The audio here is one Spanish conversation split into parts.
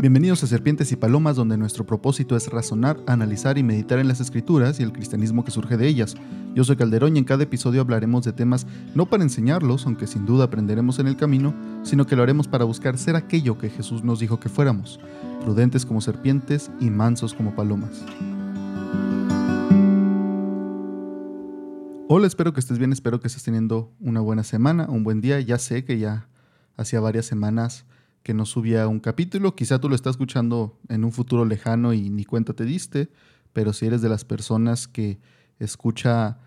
Bienvenidos a Serpientes y Palomas, donde nuestro propósito es razonar, analizar y meditar en las escrituras y el cristianismo que surge de ellas. Yo soy Calderón y en cada episodio hablaremos de temas no para enseñarlos, aunque sin duda aprenderemos en el camino, sino que lo haremos para buscar ser aquello que Jesús nos dijo que fuéramos, prudentes como serpientes y mansos como palomas. Hola, espero que estés bien, espero que estés teniendo una buena semana, un buen día. Ya sé que ya hacía varias semanas que no subía un capítulo. Quizá tú lo estás escuchando en un futuro lejano y ni cuenta te diste, pero si eres de las personas que escucha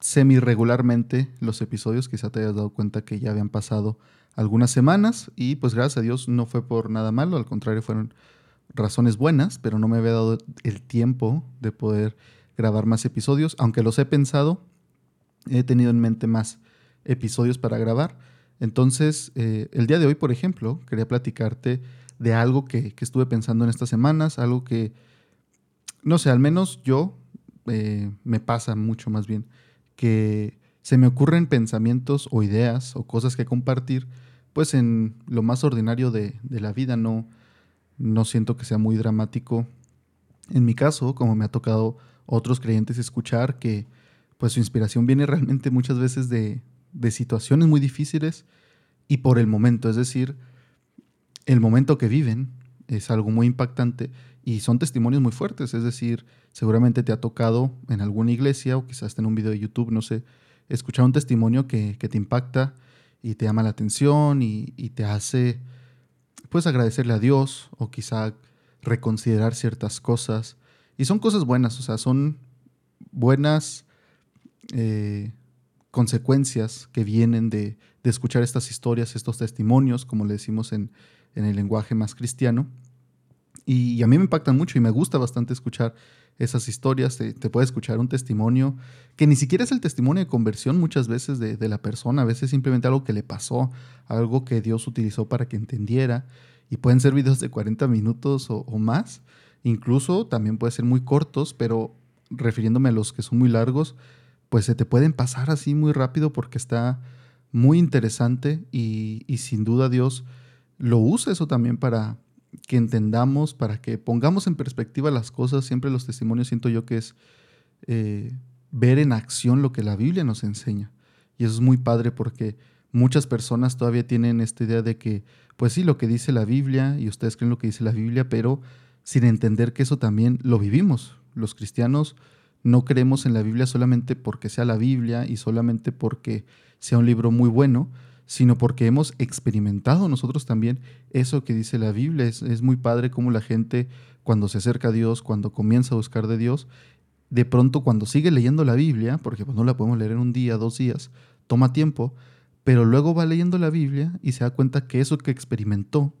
semi regularmente los episodios, quizá te hayas dado cuenta que ya habían pasado algunas semanas y pues gracias a Dios no fue por nada malo, al contrario fueron razones buenas, pero no me había dado el tiempo de poder grabar más episodios, aunque los he pensado, he tenido en mente más episodios para grabar entonces, eh, el día de hoy, por ejemplo, quería platicarte de algo que, estuve pensando en estas semanas, algo que, no sé, al menos yo eh, me pasa mucho más bien, que se me ocurren pensamientos o ideas o cosas que compartir, pues en lo más ordinario de, de la vida, no, no siento que sea muy dramático. En mi caso, como me ha tocado otros creyentes escuchar, que pues su inspiración viene realmente muchas veces de, de situaciones muy difíciles y por el momento, es decir, el momento que viven es algo muy impactante y son testimonios muy fuertes, es decir, seguramente te ha tocado en alguna iglesia o quizás en un video de YouTube, no sé, escuchar un testimonio que, te impacta y te llama la atención y, y, te hace pues agradecerle a Dios o quizá reconsiderar ciertas cosas. Y son cosas buenas, o sea, son buenas eh, consecuencias que vienen de, escuchar estas historias, estos testimonios, como le decimos en, el lenguaje más cristiano. Y, a mí me impactan mucho y me gusta bastante escuchar esas historias. Te, puede escuchar un testimonio que ni siquiera es el testimonio de conversión muchas veces de, la persona, a veces simplemente algo que le pasó, algo que Dios utilizó para que entendiera. Y pueden ser videos de 40 minutos o, o más. Incluso también pueden ser muy cortos, pero refiriéndome a los que son muy largos, pues se te pueden pasar así muy rápido porque está muy interesante y, sin duda Dios lo usa eso también para que entendamos, para que pongamos en perspectiva las cosas. Siempre los testimonios siento yo que es eh, ver en acción lo que la Biblia nos enseña. Y eso es muy padre porque muchas personas todavía tienen esta idea de que, pues sí, lo que dice la Biblia, y ustedes creen lo que dice la Biblia, pero sin entender que eso también lo vivimos. Los cristianos no creemos en la Biblia solamente porque sea la Biblia y solamente porque sea un libro muy bueno, sino porque hemos experimentado nosotros también eso que dice la Biblia. Es, muy padre cómo la gente cuando se acerca a Dios, cuando comienza a buscar de Dios, de pronto cuando sigue leyendo la Biblia, porque pues no la podemos leer en un día, dos días, toma tiempo, pero luego va leyendo la Biblia y se da cuenta que eso que experimentó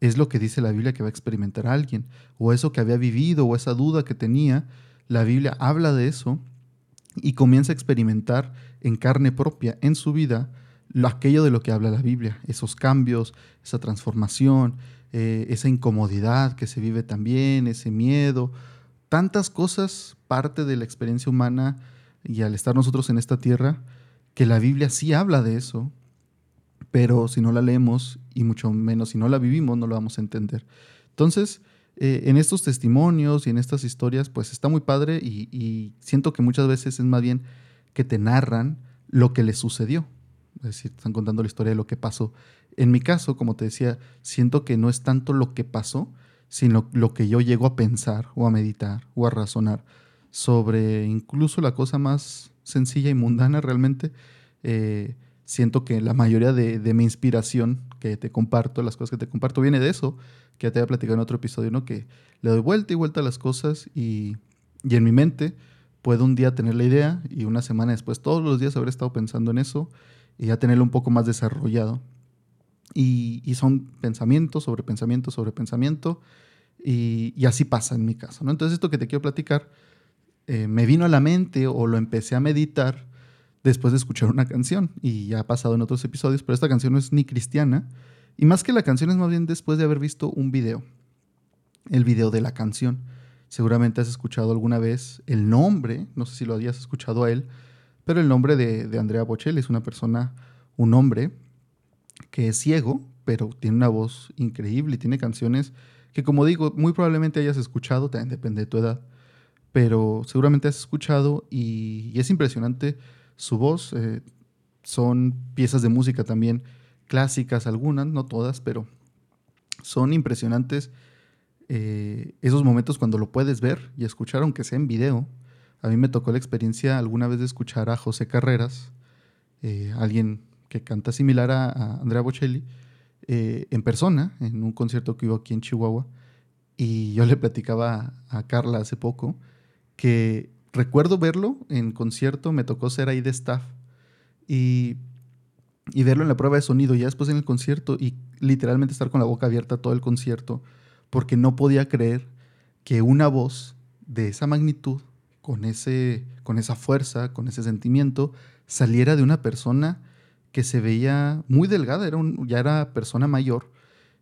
es lo que dice la Biblia que va a experimentar alguien, o eso que había vivido, o esa duda que tenía, la Biblia habla de eso y comienza a experimentar en carne propia, en su vida, aquello de lo que habla la Biblia, esos cambios, esa transformación, eh, esa incomodidad que se vive también, ese miedo, tantas cosas parte de la experiencia humana y al estar nosotros en esta tierra, que la Biblia sí habla de eso, pero si no la leemos y mucho menos si no la vivimos, no lo vamos a entender. Entonces, eh, en estos testimonios y en estas historias, pues está muy padre y, siento que muchas veces es más bien que te narran lo que les sucedió. Es decir, están contando la historia de lo que pasó. En mi caso, como te decía, siento que no es tanto lo que pasó, sino lo que yo llego a pensar o a meditar o a razonar sobre incluso la cosa más sencilla y mundana realmente. Eh, siento que la mayoría de, de, mi inspiración que te comparto, las cosas que te comparto, viene de eso, que ya te había platicado en otro episodio, ¿no? Que le doy vuelta y vuelta a las cosas y, y en mi mente puedo un día tener la idea y una semana después todos los días haber estado pensando en eso y ya tenerlo un poco más desarrollado. Y, y son pensamientos sobre pensamiento sobre pensamiento y, así pasa en mi caso, ¿no? Entonces esto que te quiero platicar eh, me vino a la mente o lo empecé a meditar después de escuchar una canción y ya ha pasado en otros episodios, pero esta canción no es ni cristiana y más que la canción es más bien después de haber visto un video, el video de la canción. Seguramente has escuchado alguna vez el nombre, no sé si lo habías escuchado a él, pero el nombre de, de Andrea Bocelli es una persona, un hombre que es ciego, pero tiene una voz increíble y tiene canciones que como digo, muy probablemente hayas escuchado, también depende de tu edad, pero seguramente has escuchado y, es impresionante su voz. Eh, son piezas de música también clásicas, algunas, no todas, pero son impresionantes eh, esos momentos cuando lo puedes ver y escuchar, aunque sea en video. A mí me tocó la experiencia alguna vez de escuchar a José Carreras, eh, alguien que canta similar a, Andrea Bocelli, en persona, en un concierto que hubo aquí en Chihuahua. Y yo le platicaba a Carla hace poco que recuerdo verlo en concierto, me tocó ser ahí de staff y, y verlo en la prueba de sonido, ya después en el concierto y literalmente estar con la boca abierta todo el concierto, porque no podía creer que una voz de esa magnitud, con, ese, con esa fuerza, con ese sentimiento, saliera de una persona que se veía muy delgada, era un, ya era persona mayor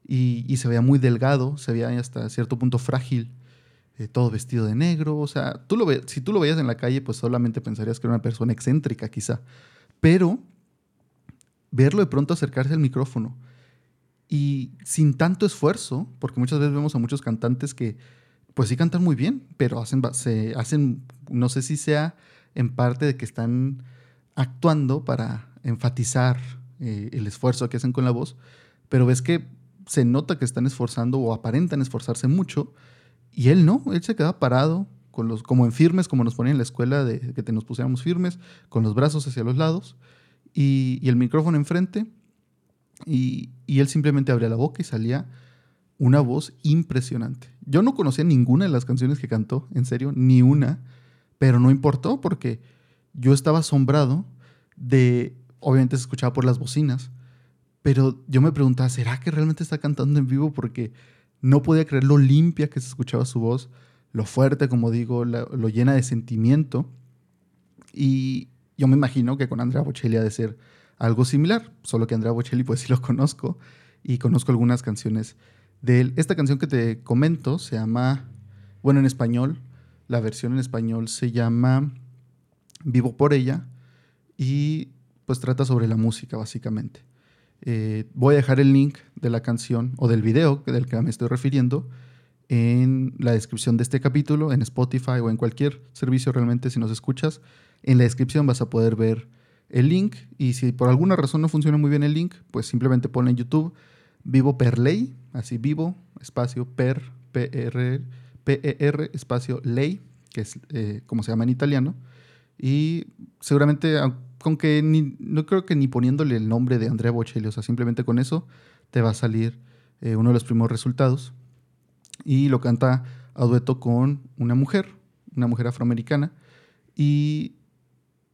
y, se veía muy delgado, se veía hasta cierto punto frágil, eh, todo vestido de negro, o sea, tú lo ve, si tú lo veías en la calle, pues solamente pensarías que era una persona excéntrica quizá, pero verlo de pronto acercarse al micrófono y sin tanto esfuerzo, porque muchas veces vemos a muchos cantantes que pues sí cantan muy bien, pero hacen, se hacen, no sé si sea en parte de que están actuando para enfatizar eh, el esfuerzo que hacen con la voz, pero ves que se nota que están esforzando o aparentan esforzarse mucho, y él no, él se queda parado, con los, como en firmes, como nos ponían en la escuela, de que te nos pusiéramos firmes, con los brazos hacia los lados y, el micrófono enfrente, y, y, él simplemente abría la boca y salía una voz impresionante. Yo no conocía ninguna de las canciones que cantó, en serio, ni una, pero no importó porque yo estaba asombrado de, obviamente se escuchaba por las bocinas, pero yo me preguntaba, ¿será que realmente está cantando en vivo? Porque no podía creer lo limpia que se escuchaba su voz, lo fuerte, como digo, lo llena de sentimiento. Y yo me imagino que con Andrea Bocelli ha de ser algo similar, solo que Andrea Bocelli pues sí lo conozco y conozco algunas canciones de él. Esta canción que te comento se llama, bueno, en español, la versión en español se llama Vivo por ella y pues trata sobre la música básicamente. Eh, voy a dejar el link de la canción o del video del que me estoy refiriendo en la descripción de este capítulo, en Spotify o en cualquier servicio realmente si nos escuchas. En la descripción vas a poder ver el link y si por alguna razón no funciona muy bien el link, pues simplemente pon en YouTube Vivo per ley, así vivo, espacio per, P-E-R, espacio ley, que es eh, como se llama en italiano. Y seguramente aunque no creo que ni poniéndole el nombre de Andrea Bocelli, o sea, simplemente con eso te va a salir eh, uno de los primeros resultados. Y lo canta a dueto con una mujer, una mujer afroamericana. Y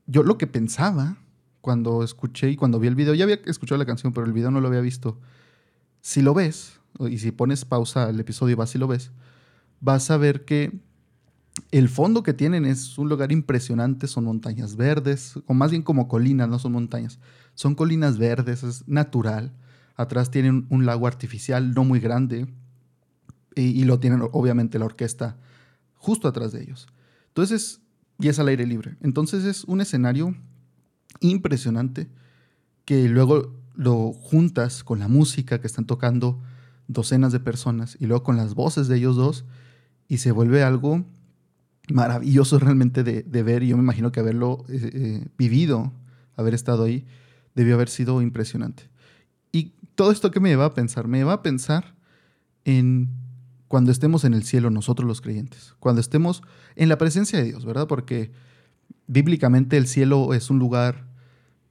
yo lo que pensaba cuando escuché y cuando vi el video, ya había escuchado la canción, pero el video no lo había visto. Si lo ves, y si pones pausa al episodio y vas y lo ves, vas a ver que el fondo que tienen es un lugar impresionante, son montañas verdes, o más bien como colinas, no son montañas, son colinas verdes, es natural. Atrás tienen un lago artificial no muy grande y, lo tienen obviamente la orquesta justo atrás de ellos. Entonces, y es al aire libre. Entonces es un escenario impresionante que luego lo juntas con la música que están tocando docenas de personas y luego con las voces de ellos dos y se vuelve algo maravilloso realmente de, ver y yo me imagino que haberlo eh, eh, vivido, haber estado ahí, debió haber sido impresionante. Y todo esto que me lleva a pensar, me lleva a pensar en cuando estemos en el cielo nosotros los creyentes, cuando estemos en la presencia de Dios, ¿verdad? Porque bíblicamente el cielo es un lugar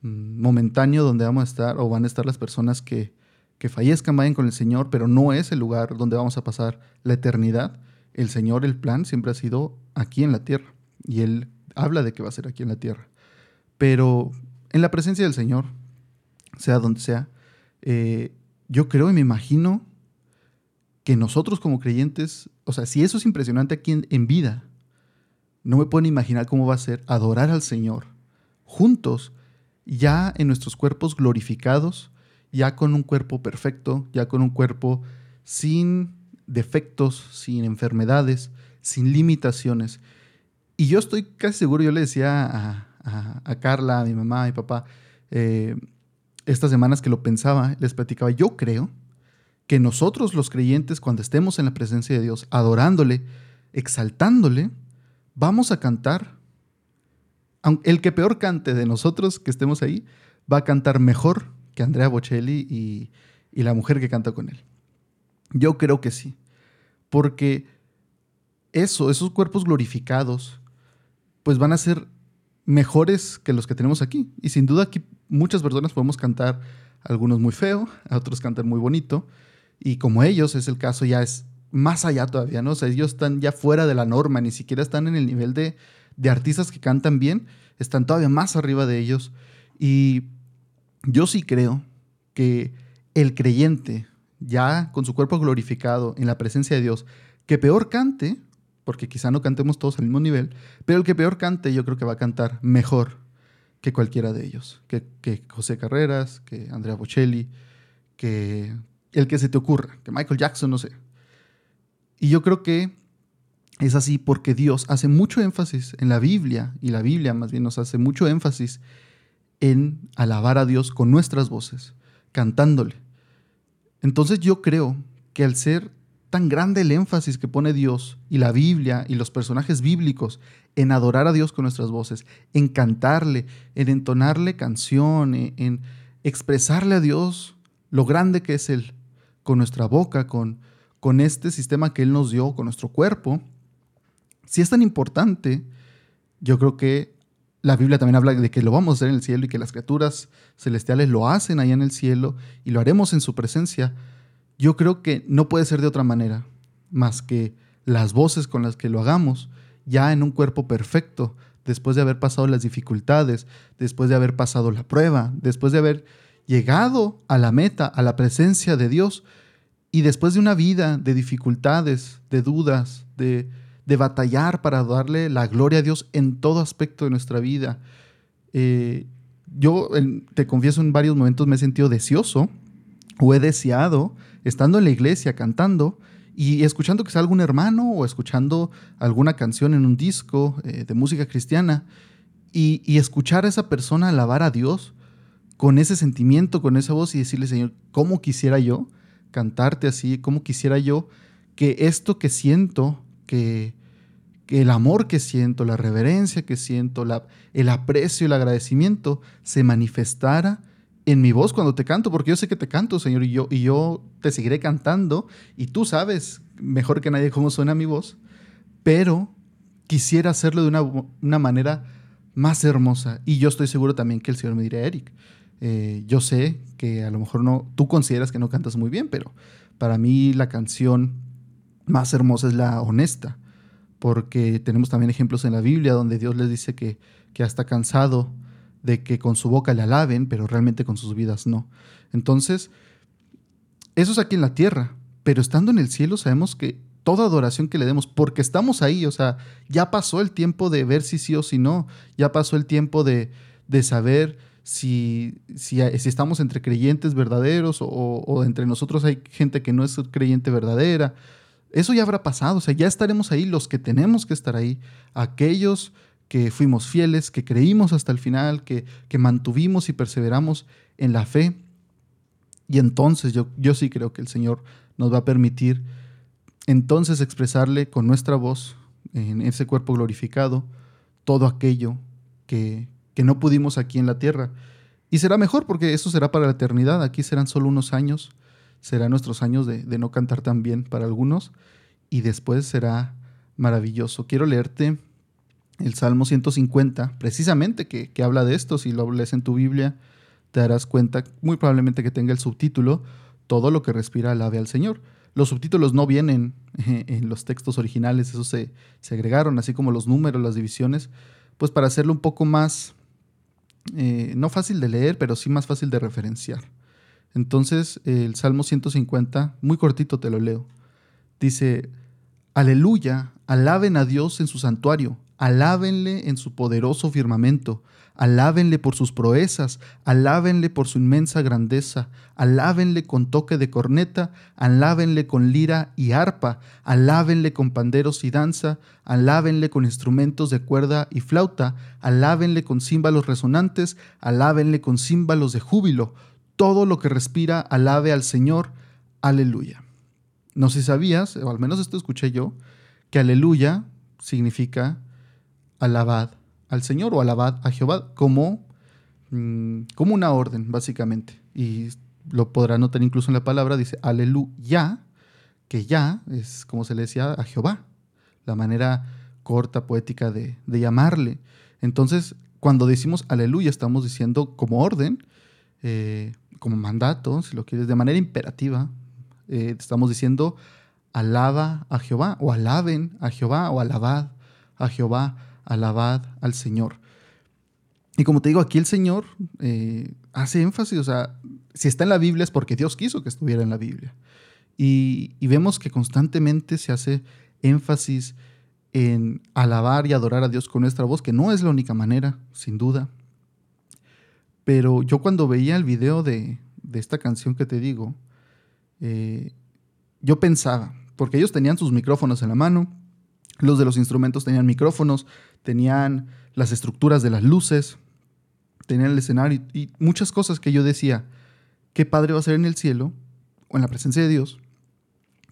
mm, momentáneo donde vamos a estar o van a estar las personas que, que fallezcan, vayan con el Señor, pero no es el lugar donde vamos a pasar la eternidad el Señor, el plan siempre ha sido aquí en la tierra. Y Él habla de que va a ser aquí en la tierra. Pero en la presencia del Señor, sea donde sea, eh, yo creo y me imagino que nosotros como creyentes, o sea, si eso es impresionante aquí en, vida, no me pueden imaginar cómo va a ser adorar al Señor juntos, ya en nuestros cuerpos glorificados, ya con un cuerpo perfecto, ya con un cuerpo sin defectos, sin enfermedades, sin limitaciones. Y yo estoy casi seguro, yo le decía a, Carla, a mi mamá, a mi papá, eh, estas semanas que lo pensaba, les platicaba, yo creo que nosotros los creyentes, cuando estemos en la presencia de Dios, adorándole, exaltándole, vamos a cantar. El que peor cante de nosotros que estemos ahí, va a cantar mejor que Andrea Bocelli y, y la mujer que canta con él. Yo creo que sí, porque eso, esos cuerpos glorificados, pues van a ser mejores que los que tenemos aquí. Y sin duda aquí muchas personas podemos cantar, algunos muy feo, a otros cantan muy bonito, y como ellos es el caso ya es más allá todavía, ¿no? O sea, ellos están ya fuera de la norma, ni siquiera están en el nivel de, de artistas que cantan bien, están todavía más arriba de ellos. Y yo sí creo que el creyente, ya con su cuerpo glorificado en la presencia de Dios, que peor cante, porque quizá no cantemos todos al mismo nivel, pero el que peor cante yo creo que va a cantar mejor que cualquiera de ellos, que, que José Carreras, que Andrea Bocelli, que el que se te ocurra, que Michael Jackson, no sé. Y yo creo que es así porque Dios hace mucho énfasis en la Biblia, y la Biblia más bien nos hace mucho énfasis en alabar a Dios con nuestras voces, cantándole. Entonces yo creo que al ser tan grande el énfasis que pone Dios y la Biblia y los personajes bíblicos en adorar a Dios con nuestras voces, en cantarle, en entonarle canción, en expresarle a Dios lo grande que es Él, con nuestra boca, con, con este sistema que Él nos dio, con nuestro cuerpo, si es tan importante, yo creo que la Biblia también habla de que lo vamos a hacer en el cielo y que las criaturas celestiales lo hacen allá en el cielo y lo haremos en su presencia. Yo creo que no puede ser de otra manera más que las voces con las que lo hagamos ya en un cuerpo perfecto, después de haber pasado las dificultades, después de haber pasado la prueba, después de haber llegado a la meta, a la presencia de Dios, y después de una vida de dificultades, de dudas, de, de batallar para darle la gloria a Dios en todo aspecto de nuestra vida, eh, yo te confieso en varios momentos me he sentido deseoso o he deseado, estando en la iglesia cantando y escuchando que sea algún hermano o escuchando alguna canción en un disco eh, de música cristiana y, y escuchar a esa persona alabar a Dios con ese sentimiento, con esa voz y decirle, Señor, ¿cómo quisiera yo cantarte así? ¿Cómo quisiera yo que esto que siento, que, el amor que siento, la reverencia que siento, el aprecio, el agradecimiento se manifestara en mi voz cuando te canto? Porque yo sé que te canto, Señor, y yo, te seguiré cantando y tú sabes mejor que nadie cómo suena mi voz, pero quisiera hacerlo de una, una manera más hermosa. Y yo estoy seguro también que el Señor me dirá, Eric, eh, yo sé que a lo mejor no, tú consideras que no cantas muy bien, pero para mí la canción más hermosa es la honesta, porque tenemos también ejemplos en la Biblia donde Dios les dice que, que está cansado de que con su boca le alaben, pero realmente con sus vidas no. Entonces, eso es aquí en la tierra, pero estando en el cielo sabemos que toda adoración que le demos, porque estamos ahí, o sea, ya pasó el tiempo de ver si sí o si no, ya pasó el tiempo de, de saber si, si, estamos entre creyentes verdaderos o, entre nosotros hay gente que no es creyente verdadera. Eso ya habrá pasado, o sea, ya estaremos ahí los que tenemos que estar ahí, aquellos que fuimos fieles, que creímos hasta el final, que, que mantuvimos y perseveramos en la fe. Y entonces yo, yo sí creo que el Señor nos va a permitir entonces expresarle con nuestra voz, en ese cuerpo glorificado, todo aquello que, que no pudimos aquí en la tierra. Y será mejor porque eso será para la eternidad. Aquí serán solo unos años. Serán nuestros años de, no cantar tan bien para algunos. Y después será maravilloso. Quiero leerte el Salmo 150, precisamente que, habla de esto. Si lo lees en tu Biblia, te darás cuenta, muy probablemente que tenga el subtítulo, Todo lo que respira alabe al Señor. Los subtítulos no vienen en los textos originales, esos se, se agregaron, así como los números, las divisiones, pues para hacerlo un poco más eh, no fácil de leer, pero sí más fácil de referenciar. Entonces, el Salmo 150, muy cortito te lo leo. Dice, aleluya, alaben a Dios en su santuario, alábenle en su poderoso firmamento, Alábenle por sus proezas, alábenle por su inmensa grandeza, alábenle con toque de corneta, alábenle con lira y arpa, alábenle con panderos y danza, alábenle con instrumentos de cuerda y flauta, alábenle con címbalos resonantes, alábenle con címbalos de júbilo. Todo lo que respira alabe al Señor, aleluya. No sé si sabías, o al menos esto escuché yo, que aleluya significa alabad al Señor o alabad a Jehová como, mm, como una orden, básicamente. Y lo podrá notar incluso en la palabra, dice aleluya, que ya es como se le decía a Jehová, la manera corta, poética de, llamarle. Entonces, cuando decimos aleluya, estamos diciendo como orden, eh, como mandato, si lo quieres, de manera imperativa, eh, estamos diciendo alaba a Jehová, o alaben a Jehová, o alabad a Jehová, alabad al Señor. Y como te digo, aquí el Señor eh, hace énfasis, o sea, si está en la Biblia es porque Dios quiso que estuviera en la Biblia. Y, y, vemos que constantemente se hace énfasis en alabar y adorar a Dios con nuestra voz, que no es la única manera, sin duda. Pero yo cuando veía el video de, de esta canción que te digo, eh, yo pensaba, porque ellos tenían sus micrófonos en la mano, los de los instrumentos tenían micrófonos, tenían las estructuras de las luces, tenían el escenario y, muchas cosas que yo decía, ¿qué padre va a ser en el cielo o en la presencia de Dios?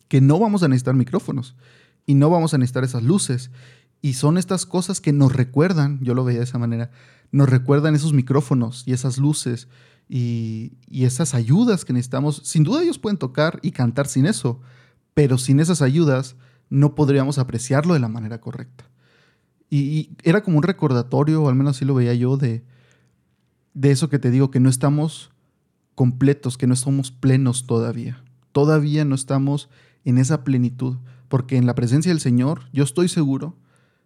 Que no vamos a necesitar micrófonos y no vamos a necesitar esas luces. Y son estas cosas que nos recuerdan, yo lo veía de esa manera, nos recuerdan esos micrófonos y esas luces y, esas ayudas que necesitamos. Sin duda ellos pueden tocar y cantar sin eso, pero sin esas ayudas no podríamos apreciarlo de la manera correcta. Y, era como un recordatorio, o al menos así lo veía yo, de, de eso que te digo, que no estamos completos, que no somos plenos todavía. Todavía no estamos en esa plenitud, porque en la presencia del Señor yo estoy seguro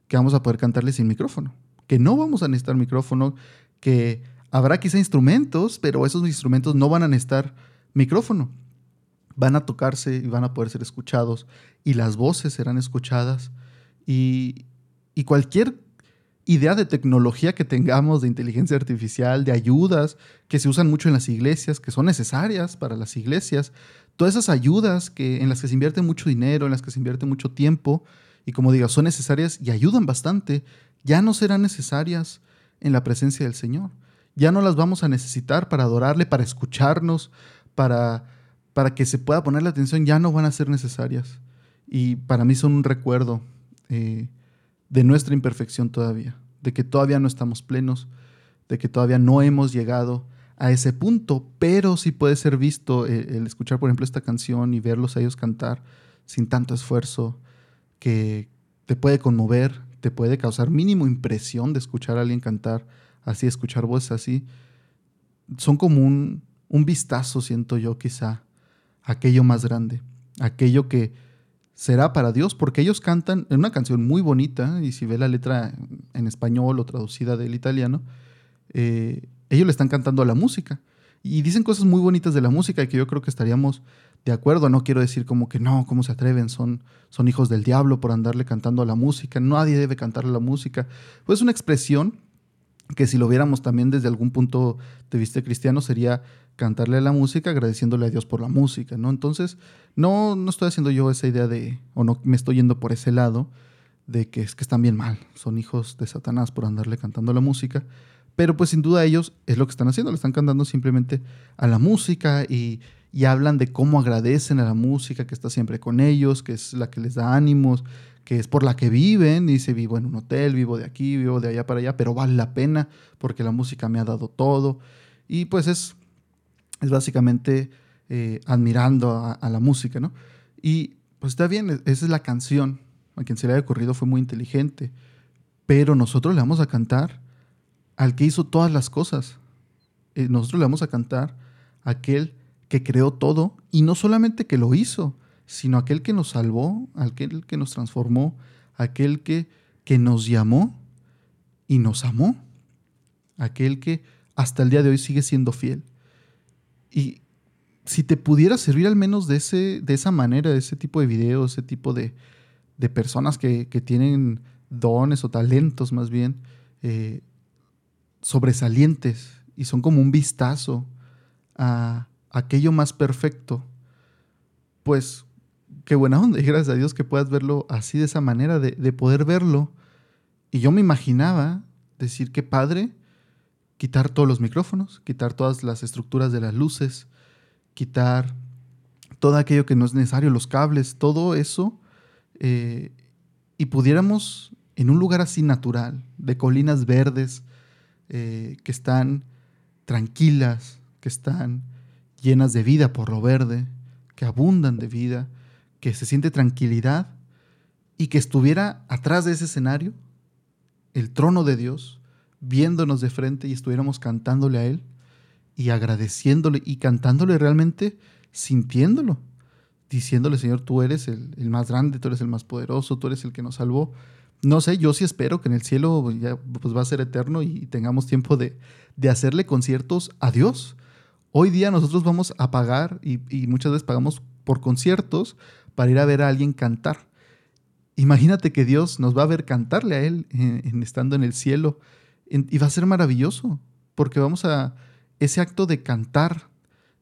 que vamos a poder cantarle sin micrófono, que no vamos a necesitar micrófono, que Habrá quizá instrumentos, pero esos instrumentos no van a necesitar micrófono. Van a tocarse y van a poder ser escuchados y las voces serán escuchadas y, y cualquier idea de tecnología que tengamos, de inteligencia artificial, de ayudas que se usan mucho en las iglesias, que son necesarias para las iglesias, todas esas ayudas que, en las que se invierte mucho dinero, en las que se invierte mucho tiempo, y como digo, son necesarias y ayudan bastante, ya no serán necesarias en la presencia del Señor. Ya no las vamos a necesitar para adorarle, para escucharnos, para, para que se pueda poner la atención, ya no van a ser necesarias. Y para mí son un recuerdo eh, de nuestra imperfección todavía, de que todavía no estamos plenos, de que todavía no hemos llegado a ese punto, pero sí puede ser visto eh, el, escuchar, por ejemplo, esta canción y verlos a ellos cantar sin tanto esfuerzo, que te puede conmover, te puede causar mínimo impresión de escuchar a alguien cantar así, escuchar voces así, son como un, vistazo, siento yo, quizá, aquello más grande, aquello que será para Dios, porque ellos cantan en una canción muy bonita, y si ve la letra en español o traducida del italiano, eh, ellos le están cantando a la música. Y dicen cosas muy bonitas de la música y que yo creo que estaríamos de acuerdo. No quiero decir como que no, ¿cómo se atreven? Son, son hijos del diablo por andarle cantando a la música. Nadie debe cantarle a la música. Pues es una expresión que si lo viéramos también desde algún punto de vista cristiano sería cantarle a la música agradeciéndole a Dios por la música, ¿no? Entonces, no, no estoy haciendo yo esa idea de, o no me estoy yendo por ese lado, de que es que están bien mal, son hijos de Satanás por andarle cantando la música, pero pues sin duda ellos es lo que están haciendo, le están cantando simplemente a la música y, y hablan de cómo agradecen a la música que está siempre con ellos, que es la que les da ánimos, que es por la que viven, dice, vivo en un hotel, vivo de aquí, vivo de allá para allá, pero vale la pena porque la música me ha dado todo. Y pues es, es básicamente eh, admirando a, la música, ¿no? Y pues está bien, esa es la canción. A quien se le haya ocurrido fue muy inteligente, pero nosotros le vamos a cantar al que hizo todas las cosas. Eh, nosotros le vamos a cantar a aquel que creó todo y no solamente que lo hizo, sino aquel que nos salvó, aquel que nos transformó, aquel que, que nos llamó y nos amó, aquel que hasta el día de hoy sigue siendo fiel. Y si te pudiera servir al menos de, ese, de esa manera, de ese tipo de videos, ese tipo de, personas que, tienen dones o talentos más bien eh, sobresalientes y son como un vistazo a aquello más perfecto, pues qué buena onda. Y gracias a Dios que puedas verlo así de esa manera, de, poder verlo. Y yo me imaginaba decir que padre, quitar todos los micrófonos, quitar todas las estructuras de las luces, quitar todo aquello que no es necesario, los cables, todo eso, eh, y pudiéramos en un lugar así natural, de colinas verdes, eh, que están tranquilas, que están llenas de vida por lo verde, que abundan de vida, que se siente tranquilidad y que estuviera atrás de ese escenario el trono de Dios, viéndonos de frente y estuviéramos cantándole a Él y agradeciéndole y cantándole realmente sintiéndolo, diciéndole, Señor, tú eres el, más grande, tú eres el más poderoso, tú eres el que nos salvó. No sé, yo sí espero que en el cielo ya pues, va a ser eterno y tengamos tiempo de, de hacerle conciertos a Dios. Hoy día nosotros vamos a pagar y, muchas veces pagamos por conciertos para ir a ver a alguien cantar. Imagínate que Dios nos va a ver cantarle a Él en, estando en el cielo y va a ser maravilloso porque vamos a ese acto de cantar,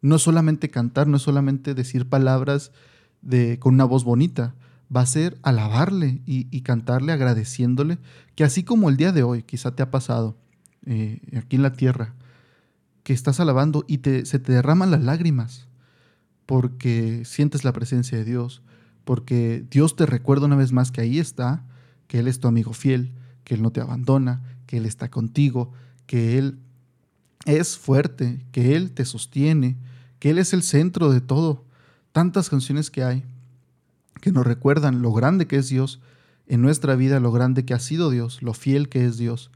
no solamente cantar, no solamente decir palabras de, con una voz bonita, va a ser alabarle y, cantarle agradeciéndole, que así como el día de hoy quizá te ha pasado eh, aquí en la tierra, que estás alabando y te, se te derraman las lágrimas porque sientes la presencia de Dios, porque Dios te recuerda una vez más que ahí está, que Él es tu amigo fiel, que Él no te abandona, que Él está contigo, que Él es fuerte, que Él te sostiene, que Él es el centro de todo. Tantas canciones que hay que nos recuerdan lo grande que es Dios en nuestra vida, lo grande que ha sido Dios, lo fiel que es Dios.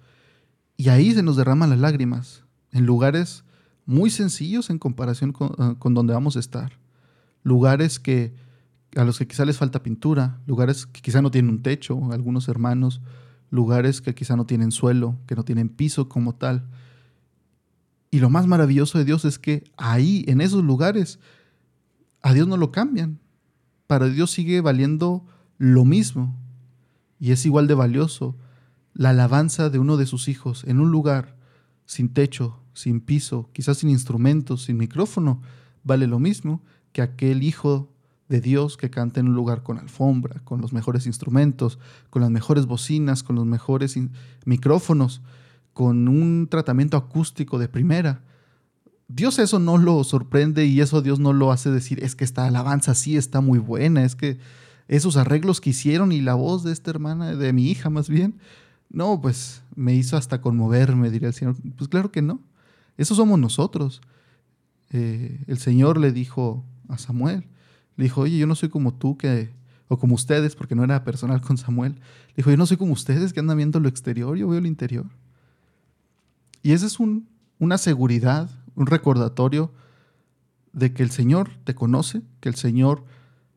Y ahí se nos derraman las lágrimas, en lugares muy sencillos en comparación con, ah, con donde vamos a estar. Lugares que a los que quizá les falta pintura, lugares que quizá no tienen un techo, algunos hermanos, lugares que quizá no tienen suelo, que no tienen piso como tal. Y lo más maravilloso de Dios es que ahí, en esos lugares, a Dios no lo cambian. Para Dios sigue valiendo lo mismo. Y es igual de valioso la alabanza de uno de sus hijos en un lugar sin techo, sin piso, quizás sin instrumentos, sin micrófono, vale lo mismo que aquel hijo de Dios que canta en un lugar con alfombra, con los mejores instrumentos, con las mejores bocinas, con los mejores micrófonos, con un tratamiento acústico de primera. Dios eso no lo sorprende y eso Dios no lo hace decir, es que esta alabanza sí está muy buena, es que esos arreglos que hicieron y la voz de esta hermana, de mi hija más bien, no, pues me hizo hasta conmoverme, diría el Señor. Pues claro que no, eso somos nosotros. Eh, el Señor le dijo a Samuel, le dijo, oye, yo no soy como tú que, o como ustedes, porque no era personal con Samuel. Le dijo, yo no soy como ustedes que andan viendo lo exterior, yo veo lo interior. Y esa es una seguridad, un recordatorio de que el Señor te conoce, que el Señor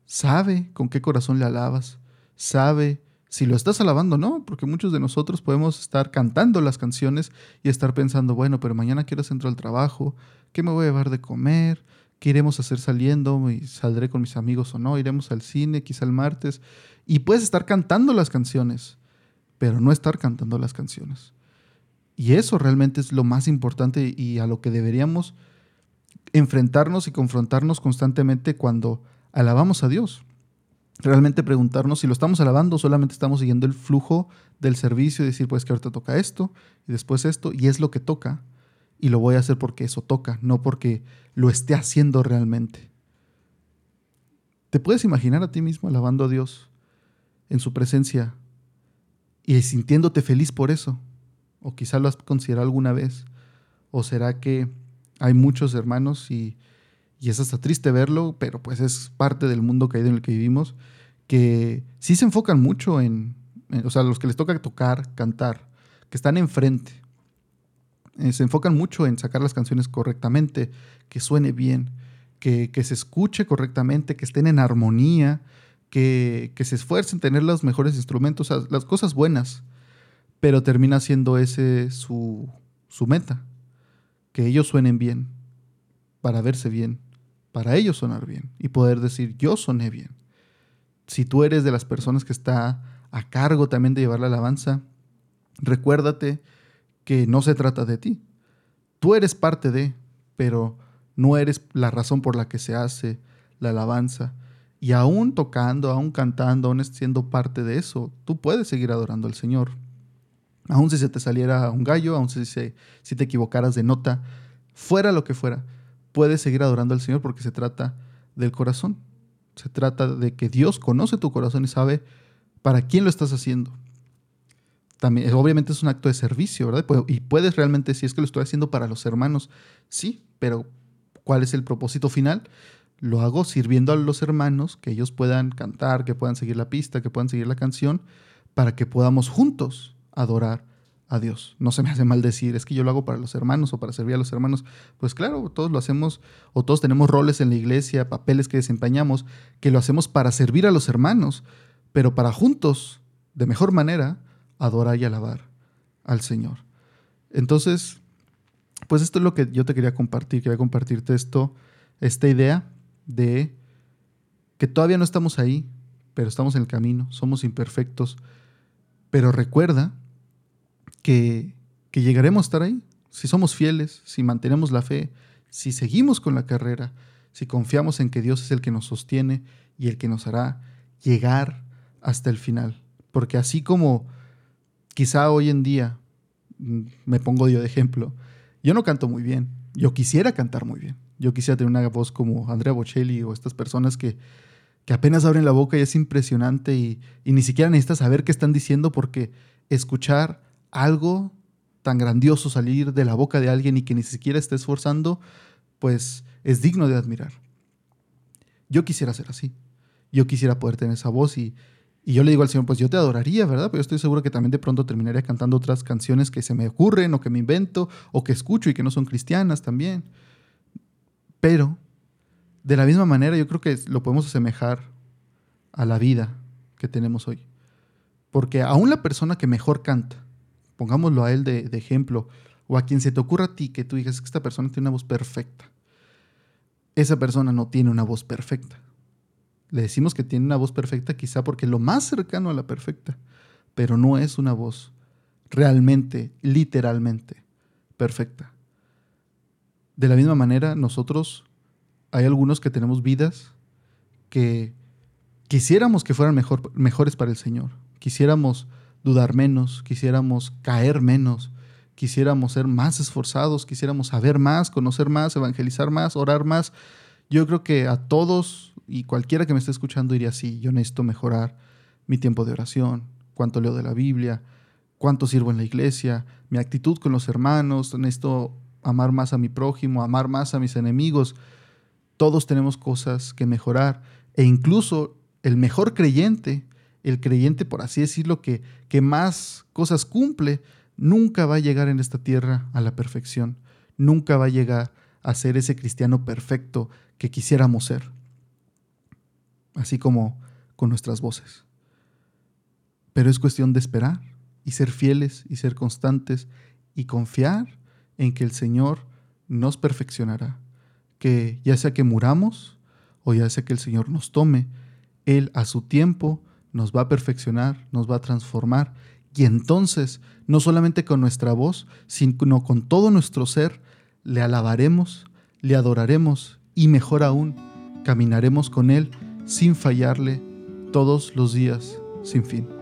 sabe con qué corazón le alabas, sabe si lo estás alabando o no, porque muchos de nosotros podemos estar cantando las canciones y estar pensando, bueno, pero mañana quiero centro al trabajo, ¿qué me voy a llevar de comer? qué iremos a hacer saliendo, saldré con mis amigos o no, iremos al cine, quizá el martes, y puedes estar cantando las canciones, pero no estar cantando las canciones. Y eso realmente es lo más importante y a lo que deberíamos enfrentarnos y confrontarnos constantemente cuando alabamos a Dios. Realmente preguntarnos si lo estamos alabando, solamente estamos siguiendo el flujo del servicio y decir, pues que ahorita toca esto y después esto, y es lo que toca y lo voy a hacer porque eso toca, no porque lo esté haciendo realmente. ¿Te puedes imaginar a ti mismo alabando a Dios en su presencia y sintiéndote feliz por eso? ¿O quizá lo has considerado alguna vez? ¿O será que hay muchos hermanos y, y es hasta triste verlo, pero pues es parte del mundo caído en el que vivimos, que sí se enfocan mucho en, en o sea, los que les toca tocar, cantar, que están enfrente, eh, se enfocan mucho en sacar las canciones correctamente, que suene bien, que, se escuche correctamente, que estén en armonía, que, se esfuercen en tener los mejores instrumentos, las cosas buenas, pero termina siendo ese su, su meta, que ellos suenen bien, para verse bien, para ellos sonar bien y poder decir yo soné bien. Si tú eres de las personas que está a cargo también de llevar la alabanza, recuérdate que no se trata de ti. Tú eres parte de, pero no eres la razón por la que se hace la alabanza. Y aún tocando, aún cantando, aún siendo parte de eso, tú puedes seguir adorando al Señor. Aún si se te saliera un gallo, aún si, si te equivocaras de nota, fuera lo que fuera, puedes seguir adorando al Señor porque se trata del corazón. Se trata de que Dios conoce tu corazón y sabe para quién lo estás haciendo. También, obviamente es un acto de servicio, ¿verdad? Y puedes realmente, si es que lo estoy haciendo para los hermanos, sí, pero ¿cuál es el propósito final? Lo hago sirviendo a los hermanos, que ellos puedan cantar, que puedan seguir la pista, que puedan seguir la canción, para que podamos juntos adorar a Dios. No se me hace mal decir, es que yo lo hago para los hermanos o para servir a los hermanos. Pues claro, todos lo hacemos, o todos tenemos roles en la iglesia, papeles que desempeñamos, que lo hacemos para servir a los hermanos, pero para juntos, de mejor manera, adorar y alabar al Señor. Entonces, pues esto es lo que yo te quería compartir, quería compartirte esto, esta idea de que todavía no estamos ahí, pero estamos en el camino, somos imperfectos, pero recuerda que, llegaremos a estar ahí, si somos fieles, si mantenemos la fe, si seguimos con la carrera, si confiamos en que Dios es el que nos sostiene y el que nos hará llegar hasta el final. Porque así como quizá hoy en día, mm, me pongo yo de ejemplo, yo no canto muy bien, yo quisiera cantar muy bien, yo quisiera tener una voz como Andrea Bocelli o estas personas que, que apenas abren la boca y es impresionante y, y ni siquiera necesitas saber qué están diciendo porque escuchar algo tan grandioso salir de la boca de alguien y que ni siquiera esté esforzando, pues es digno de admirar. Yo quisiera ser así. Yo quisiera poder tener esa voz y, y yo le digo al Señor, pues yo te adoraría, ¿verdad? Pero yo estoy seguro que también de pronto terminaría cantando otras canciones que se me ocurren o que me invento o que escucho y que no son cristianas también. Pero, de la misma manera, yo creo que lo podemos asemejar a la vida que tenemos hoy. Porque aún la persona que mejor canta, pongámoslo a él de, ejemplo, o a quien se te ocurra a ti que tú digas que esta persona tiene una voz perfecta, esa persona no tiene una voz perfecta le decimos que tiene una voz perfecta quizá porque es lo más cercano a la perfecta, pero no es una voz realmente, literalmente perfecta. De la misma manera, nosotros hay algunos que tenemos vidas que quisiéramos que fueran mejor, mejores para el Señor. Quisiéramos dudar menos, quisiéramos caer menos, quisiéramos ser más esforzados, quisiéramos saber más, conocer más, evangelizar más, orar más. Yo creo que a todos y cualquiera que me esté escuchando diría, sí, yo necesito mejorar mi tiempo de oración, cuánto leo de la Biblia, cuánto sirvo en la iglesia, mi actitud con los hermanos, necesito amar más a mi prójimo, amar más a mis enemigos. Todos tenemos cosas que mejorar e incluso el mejor creyente, el creyente por así decirlo que, que más cosas cumple, nunca va a llegar en esta tierra a la perfección, nunca va a llegar a ser ese cristiano perfecto que quisiéramos ser. Así como con nuestras voces. Pero es cuestión de esperar y ser fieles y ser constantes y confiar en que el Señor nos perfeccionará, que ya sea que muramos o ya sea que el Señor nos tome, Él a su tiempo nos va a perfeccionar, nos va a transformar y entonces no solamente con nuestra voz, sino con todo nuestro ser, le alabaremos, le adoraremos y mejor aún, caminaremos con Él sin fallarle todos los días sin fin.